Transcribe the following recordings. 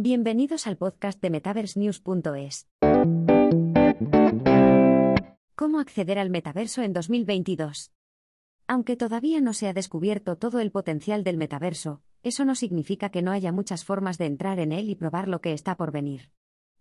Bienvenidos al podcast de MetaverseNews.es. ¿Cómo acceder al metaverso en 2022? Aunque todavía no se ha descubierto todo el potencial del metaverso, eso no significa que no haya muchas formas de entrar en él y probar lo que está por venir.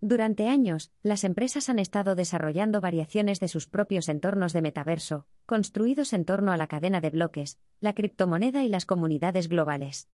Durante años, las empresas han estado desarrollando variaciones de sus propios entornos de metaverso, construidos en torno a la cadena de bloques, la criptomoneda y las comunidades globales.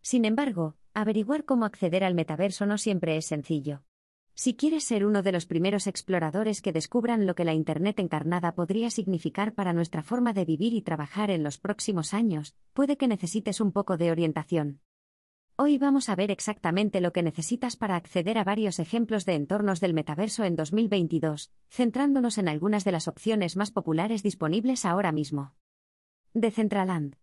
Sin embargo, averiguar cómo acceder al metaverso no siempre es sencillo. Si quieres ser uno de los primeros exploradores que descubran lo que la Internet encarnada podría significar para nuestra forma de vivir y trabajar en los próximos años, puede que necesites un poco de orientación. Hoy vamos a ver exactamente lo que necesitas para acceder a varios ejemplos de entornos del metaverso en 2022, centrándonos en algunas de las opciones más populares disponibles ahora mismo. Decentraland.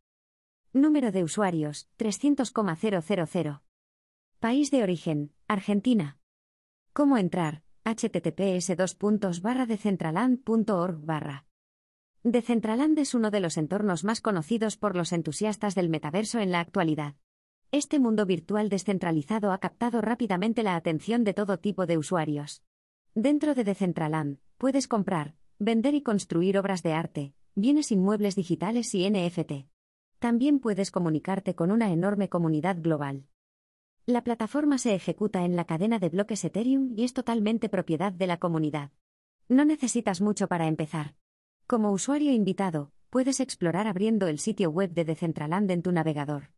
Número de usuarios, 300,000. País de origen, Argentina. ¿Cómo entrar? https decentraland.org barra. Decentraland es uno de los entornos más conocidos por los entusiastas del metaverso en la actualidad. Este mundo virtual descentralizado ha captado rápidamente la atención de todo tipo de usuarios. Dentro de Decentraland, puedes comprar, vender y construir obras de arte, bienes inmuebles digitales y NFT. También puedes comunicarte con una enorme comunidad global. La plataforma se ejecuta en la cadena de bloques Ethereum y es totalmente propiedad de la comunidad. No necesitas mucho para empezar. Como usuario invitado, puedes explorar abriendo el sitio web de Decentraland en tu navegador.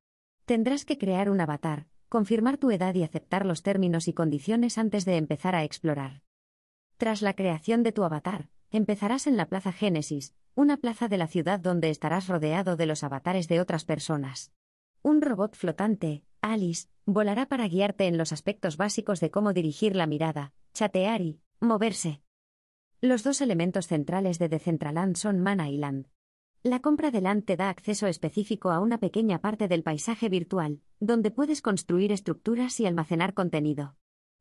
Tendrás que crear un avatar, confirmar tu edad y aceptar los términos y condiciones antes de empezar a explorar. Tras la creación de tu avatar, empezarás en la Plaza Génesis, una plaza de la ciudad donde estarás rodeado de los avatares de otras personas. Un robot flotante, Alice, volará para guiarte en los aspectos básicos de cómo dirigir la mirada, chatear y moverse. Los dos elementos centrales de Decentraland son Mana y Land. La compra de Land te da acceso específico a una pequeña parte del paisaje virtual, donde puedes construir estructuras y almacenar contenido.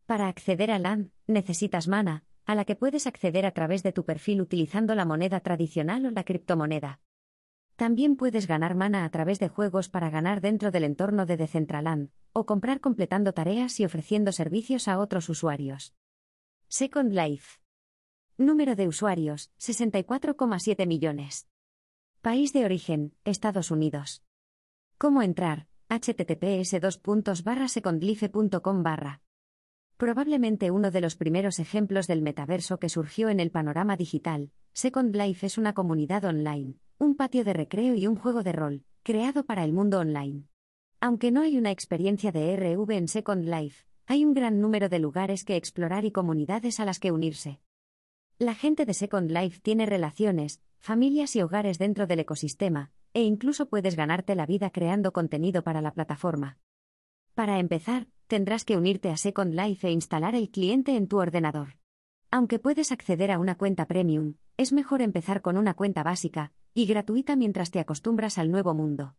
Para acceder a Land, necesitas Mana, a la que puedes acceder a través de tu perfil utilizando la moneda tradicional o la criptomoneda. También puedes ganar mana a través de juegos para ganar dentro del entorno de Decentraland, o comprar completando tareas y ofreciendo servicios a otros usuarios. Second Life. Número de usuarios, 64,7 millones. País de origen, Estados Unidos. ¿Cómo entrar? https secondlife.com. Probablemente uno de los primeros ejemplos del metaverso que surgió en el panorama digital, Second Life es una comunidad online, un patio de recreo y un juego de rol, creado para el mundo online. Aunque no hay una experiencia de RV en Second Life, hay un gran número de lugares que explorar y comunidades a las que unirse. La gente de Second Life tiene relaciones, familias y hogares dentro del ecosistema, e incluso puedes ganarte la vida creando contenido para la plataforma. Para empezar, tendrás que unirte a Second Life e instalar el cliente en tu ordenador. Aunque puedes acceder a una cuenta premium, es mejor empezar con una cuenta básica y gratuita mientras te acostumbras al nuevo mundo.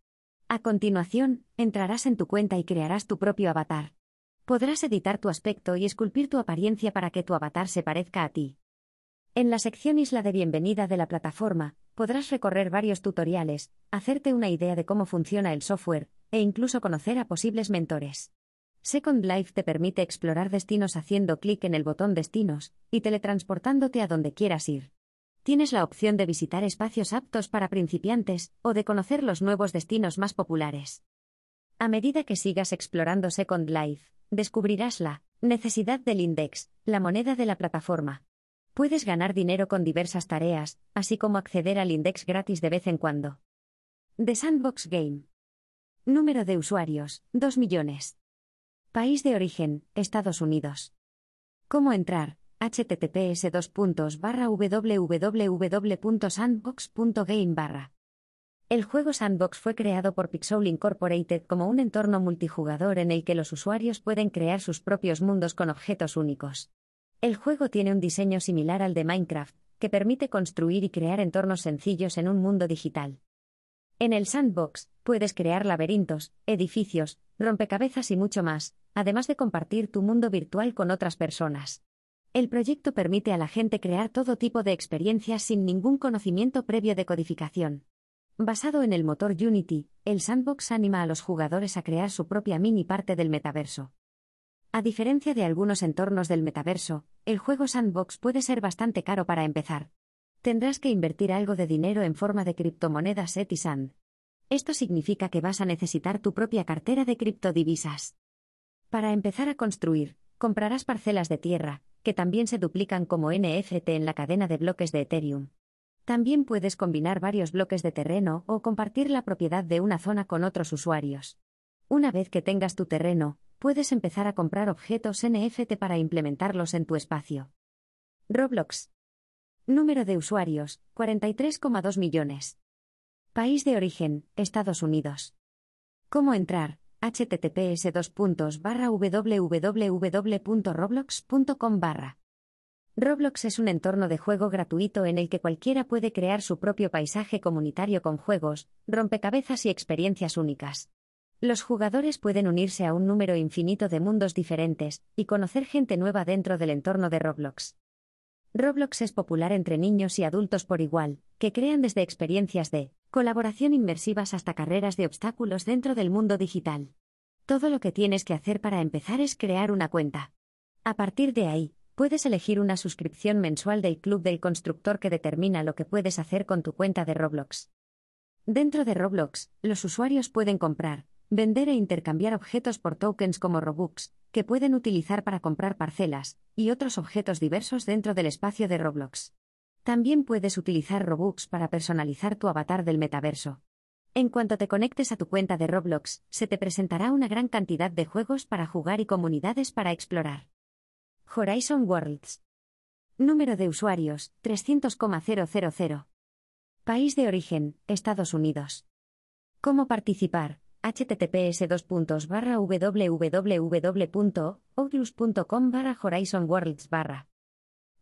A continuación, entrarás en tu cuenta y crearás tu propio avatar. Podrás editar tu aspecto y esculpir tu apariencia para que tu avatar se parezca a ti. En la sección Isla de Bienvenida de la plataforma, podrás recorrer varios tutoriales, hacerte una idea de cómo funciona el software, e incluso conocer a posibles mentores. Second Life te permite explorar destinos haciendo clic en el botón Destinos y teletransportándote a donde quieras ir. Tienes la opción de visitar espacios aptos para principiantes o de conocer los nuevos destinos más populares. A medida que sigas explorando Second Life, descubrirás la necesidad del index, la moneda de la plataforma. Puedes ganar dinero con diversas tareas, así como acceder al index gratis de vez en cuando. The Sandbox Game. Número de usuarios, 2 millones. País de origen, Estados Unidos. ¿Cómo entrar? Https www.sandbox.game. El juego Sandbox fue creado por Pixel Incorporated como un entorno multijugador en el que los usuarios pueden crear sus propios mundos con objetos únicos. El juego tiene un diseño similar al de Minecraft, que permite construir y crear entornos sencillos en un mundo digital. En el sandbox, puedes crear laberintos, edificios, rompecabezas y mucho más, además de compartir tu mundo virtual con otras personas. El proyecto permite a la gente crear todo tipo de experiencias sin ningún conocimiento previo de codificación. Basado en el motor Unity, el sandbox anima a los jugadores a crear su propia mini parte del metaverso. A diferencia de algunos entornos del metaverso, el juego Sandbox puede ser bastante caro para empezar. Tendrás que invertir algo de dinero en forma de criptomonedas ETH y SAND. Esto significa que vas a necesitar tu propia cartera de criptodivisas. Para empezar a construir, comprarás parcelas de tierra, que también se duplican como NFT en la cadena de bloques de Ethereum. También puedes combinar varios bloques de terreno o compartir la propiedad de una zona con otros usuarios. Una vez que tengas tu terreno, puedes empezar a comprar objetos NFT para implementarlos en tu espacio. Roblox. Número de usuarios, 43,2 millones. País de origen, Estados Unidos. ¿Cómo entrar? Https www.roblox.com Roblox es un entorno de juego gratuito en el que cualquiera puede crear su propio paisaje comunitario con juegos, rompecabezas y experiencias únicas. Los jugadores pueden unirse a un número infinito de mundos diferentes y conocer gente nueva dentro del entorno de Roblox. Roblox es popular entre niños y adultos por igual, que crean desde experiencias de colaboración inmersivas hasta carreras de obstáculos dentro del mundo digital. Todo lo que tienes que hacer para empezar es crear una cuenta. A partir de ahí, puedes elegir una suscripción mensual del club del constructor que determina lo que puedes hacer con tu cuenta de Roblox. Dentro de Roblox, los usuarios pueden comprar, vender e intercambiar objetos por tokens como Robux, que pueden utilizar para comprar parcelas, y otros objetos diversos dentro del espacio de Roblox. También puedes utilizar Robux para personalizar tu avatar del metaverso. En cuanto te conectes a tu cuenta de Roblox, se te presentará una gran cantidad de juegos para jugar y comunidades para explorar. Horizon Worlds. Número de usuarios, 300,000. País de origen, Estados Unidos. ¿Cómo participar? Https www.oculus.com Horizon Worlds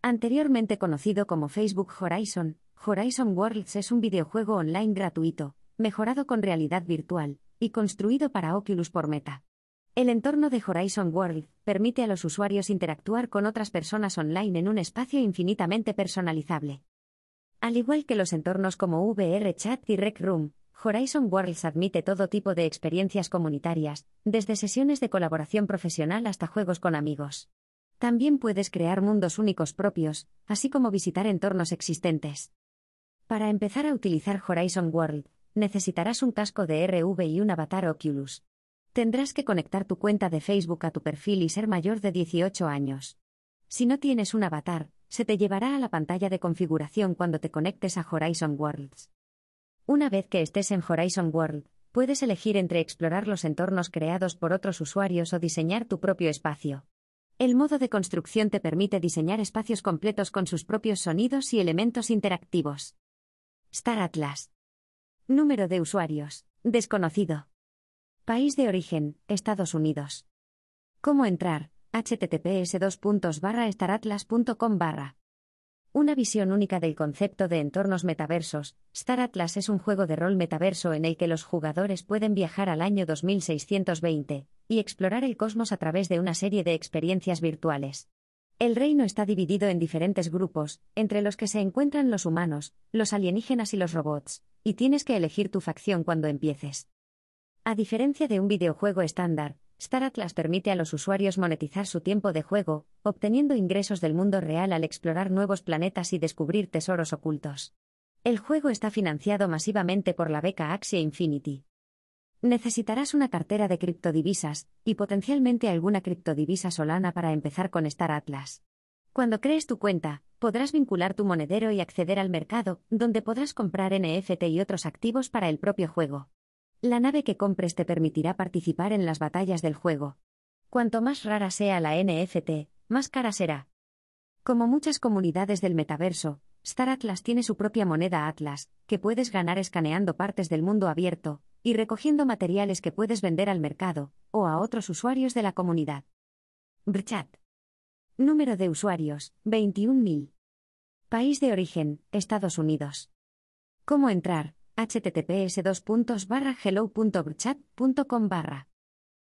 Anteriormente conocido como Facebook Horizon, Horizon Worlds es un videojuego online gratuito, mejorado con realidad virtual, y construido para Oculus por Meta. El entorno de Horizon World permite a los usuarios interactuar con otras personas online en un espacio infinitamente personalizable. Al igual que los entornos como VR Chat y Rec Room, Horizon Worlds admite todo tipo de experiencias comunitarias, desde sesiones de colaboración profesional hasta juegos con amigos. También puedes crear mundos únicos propios, así como visitar entornos existentes. Para empezar a utilizar Horizon World, necesitarás un casco de RV y un avatar Oculus. Tendrás que conectar tu cuenta de Facebook a tu perfil y ser mayor de 18 años. Si no tienes un avatar, se te llevará a la pantalla de configuración cuando te conectes a Horizon Worlds. Una vez que estés en Horizon World, puedes elegir entre explorar los entornos creados por otros usuarios o diseñar tu propio espacio. El modo de construcción te permite diseñar espacios completos con sus propios sonidos y elementos interactivos. Star Atlas. Número de usuarios. Desconocido. País de origen. Estados Unidos. ¿Cómo entrar? https staratlas.com una visión única del concepto de entornos metaversos, Star Atlas es un juego de rol metaverso en el que los jugadores pueden viajar al año 2620 y explorar el cosmos a través de una serie de experiencias virtuales. El reino está dividido en diferentes grupos, entre los que se encuentran los humanos, los alienígenas y los robots, y tienes que elegir tu facción cuando empieces. A diferencia de un videojuego estándar, Star Atlas permite a los usuarios monetizar su tiempo de juego, obteniendo ingresos del mundo real al explorar nuevos planetas y descubrir tesoros ocultos. El juego está financiado masivamente por la beca Axie Infinity. Necesitarás una cartera de criptodivisas, y potencialmente alguna criptodivisa solana para empezar con Star Atlas. Cuando crees tu cuenta, podrás vincular tu monedero y acceder al mercado, donde podrás comprar NFT y otros activos para el propio juego. La nave que compres te permitirá participar en las batallas del juego. Cuanto más rara sea la NFT, más cara será. Como muchas comunidades del metaverso, Star Atlas tiene su propia moneda Atlas, que puedes ganar escaneando partes del mundo abierto, y recogiendo materiales que puedes vender al mercado, o a otros usuarios de la comunidad. Brchat. Número de usuarios, 21.000. País de origen, Estados Unidos. ¿Cómo entrar? Https hello.brchat.com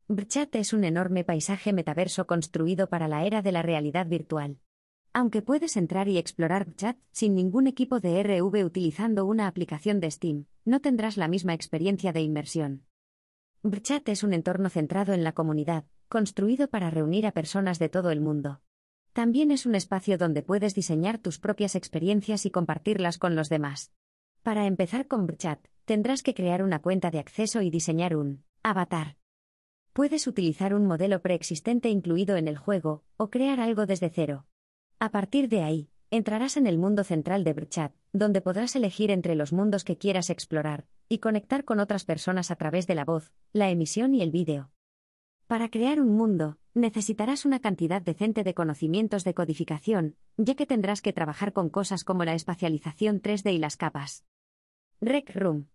Brchat es un enorme paisaje metaverso construido para la era de la realidad virtual. Aunque puedes entrar y explorar Brchat sin ningún equipo de RV utilizando una aplicación de Steam, no tendrás la misma experiencia de inmersión. Brchat es un entorno centrado en la comunidad, construido para reunir a personas de todo el mundo. También es un espacio donde puedes diseñar tus propias experiencias y compartirlas con los demás. Para empezar con Brchat, tendrás que crear una cuenta de acceso y diseñar un avatar. Puedes utilizar un modelo preexistente incluido en el juego, o crear algo desde cero. A partir de ahí, entrarás en el mundo central de Brchat, donde podrás elegir entre los mundos que quieras explorar, y conectar con otras personas a través de la voz, la emisión y el vídeo. Para crear un mundo, necesitarás una cantidad decente de conocimientos de codificación, ya que tendrás que trabajar con cosas como la espacialización 3D y las capas. Rec Room.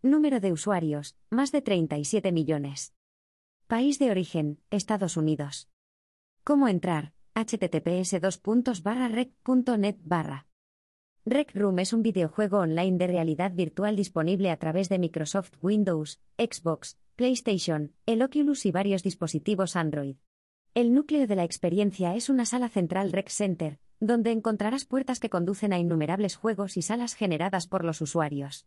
Número de usuarios, más de 37 millones. País de origen, Estados Unidos. ¿Cómo entrar? https rec.net. Rec Room es un videojuego online de realidad virtual disponible a través de Microsoft Windows, Xbox, PlayStation, el Oculus y varios dispositivos Android. El núcleo de la experiencia es una sala central Rec Center, donde encontrarás puertas que conducen a innumerables juegos y salas generadas por los usuarios.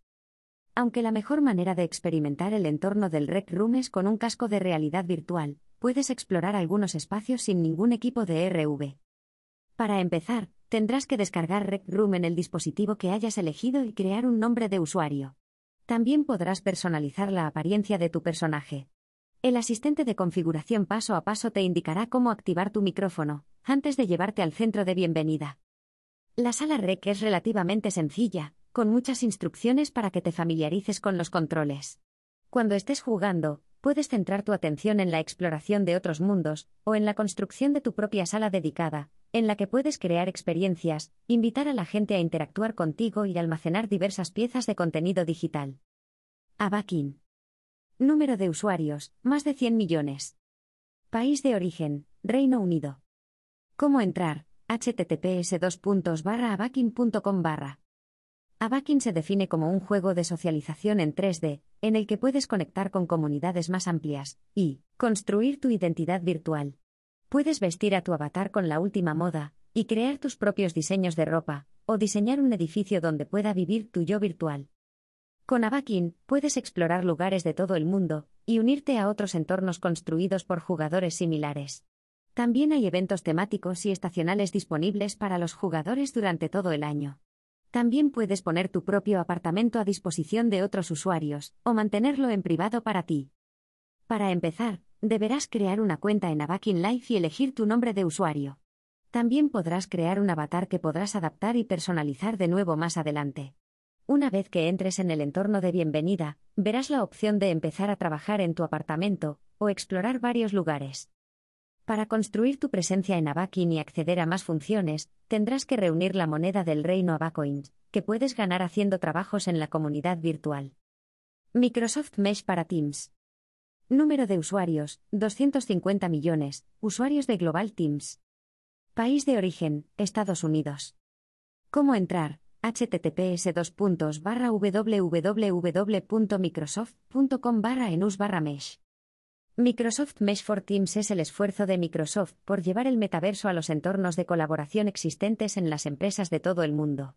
Aunque la mejor manera de experimentar el entorno del Rec Room es con un casco de realidad virtual, puedes explorar algunos espacios sin ningún equipo de RV. Para empezar, tendrás que descargar Rec Room en el dispositivo que hayas elegido y crear un nombre de usuario. También podrás personalizar la apariencia de tu personaje. El asistente de configuración paso a paso te indicará cómo activar tu micrófono, antes de llevarte al centro de bienvenida. La sala Rec es relativamente sencilla, con muchas instrucciones para que te familiarices con los controles. Cuando estés jugando, puedes centrar tu atención en la exploración de otros mundos, o en la construcción de tu propia sala dedicada, en la que puedes crear experiencias, invitar a la gente a interactuar contigo y almacenar diversas piezas de contenido digital. Abakin. Número de usuarios, más de 100 millones. País de origen, Reino Unido. ¿Cómo entrar? https abakin.com barra. Se define como un juego de socialización en 3D, en el que puedes conectar con comunidades más amplias, y construir tu identidad virtual. Puedes vestir a tu avatar con la última moda, y crear tus propios diseños de ropa, o diseñar un edificio donde pueda vivir tu yo virtual. Con Abakin, puedes explorar lugares de todo el mundo, y unirte a otros entornos construidos por jugadores similares. También hay eventos temáticos y estacionales disponibles para los jugadores durante todo el año. También puedes poner tu propio apartamento a disposición de otros usuarios, o mantenerlo en privado para ti. Para empezar, deberás crear una cuenta en Abakin Life y elegir tu nombre de usuario. También podrás crear un avatar que podrás adaptar y personalizar de nuevo más adelante. Una vez que entres en el entorno de bienvenida, verás la opción de empezar a trabajar en tu apartamento, o explorar varios lugares. Para construir tu presencia en Abakin y acceder a más funciones, tendrás que reunir la moneda del reino Abacoins, que puedes ganar haciendo trabajos en la comunidad virtual. Microsoft Mesh para Teams. Número de usuarios, 250 millones, usuarios de Global Teams. País de origen, Estados Unidos. ¿Cómo entrar? Https www.microsoft.com enus mesh. Microsoft Mesh for Teams es el esfuerzo de Microsoft por llevar el metaverso a los entornos de colaboración existentes en las empresas de todo el mundo.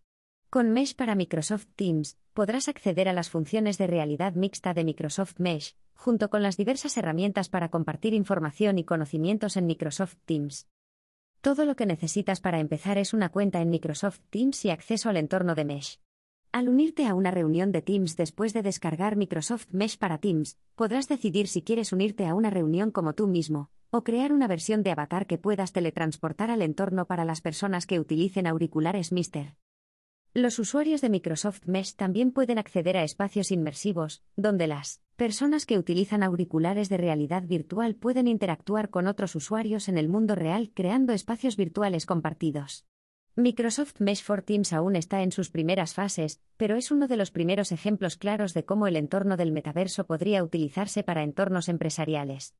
Con Mesh para Microsoft Teams, podrás acceder a las funciones de realidad mixta de Microsoft Mesh, junto con las diversas herramientas para compartir información y conocimientos en Microsoft Teams. Todo lo que necesitas para empezar es una cuenta en Microsoft Teams y acceso al entorno de Mesh. Al unirte a una reunión de Teams después de descargar Microsoft Mesh para Teams, podrás decidir si quieres unirte a una reunión como tú mismo, o crear una versión de avatar que puedas teletransportar al entorno para las personas que utilicen auriculares Mister. Los usuarios de Microsoft Mesh también pueden acceder a espacios inmersivos, donde las personas que utilizan auriculares de realidad virtual pueden interactuar con otros usuarios en el mundo real creando espacios virtuales compartidos. Microsoft Mesh for Teams aún está en sus primeras fases, pero es uno de los primeros ejemplos claros de cómo el entorno del metaverso podría utilizarse para entornos empresariales.